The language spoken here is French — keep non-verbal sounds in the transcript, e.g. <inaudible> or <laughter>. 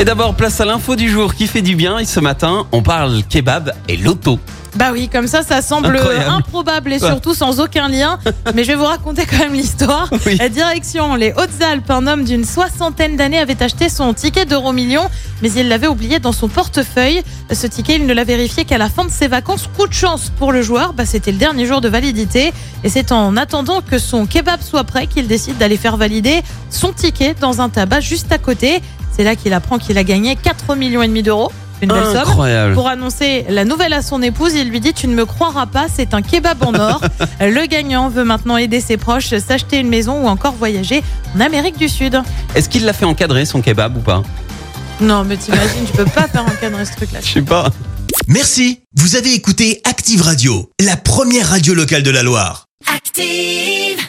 Et d'abord, place à l'info du jour qui fait du bien. Et ce matin, on parle kebab et loto. Bah oui, comme ça, ça semble Incroyable. improbable et surtout sans aucun lien. Mais je vais vous raconter quand même l'histoire. <laughs> Oui. La direction, les Hautes-Alpes, un homme d'une soixantaine d'années avait acheté son ticket d'euro million, mais il l'avait oublié dans son portefeuille. Ce ticket, il ne l'a vérifié qu'à la fin de ses vacances. Coup de chance pour le joueur, bah, c'était le dernier jour de validité. Et c'est en attendant que son kebab soit prêt qu'il décide d'aller faire valider son ticket dans un tabac juste à côté. C'est là qu'il apprend qu'il a gagné 4 millions et demi d'euros. Une belle somme. Incroyable. Pour annoncer la nouvelle à son épouse, il lui dit Tu ne me croiras pas, c'est un kebab en or. <laughs> Le gagnant veut maintenant aider ses proches, s'acheter une maison ou encore voyager en Amérique du Sud. Est-ce qu'il l'a fait encadrer son kebab ou pas? Non, mais t'imagines, tu peux pas faire encadrer ce truc-là. <laughs> Je sais pas. Merci, vous avez écouté Active Radio, la première radio locale de la Loire. Active.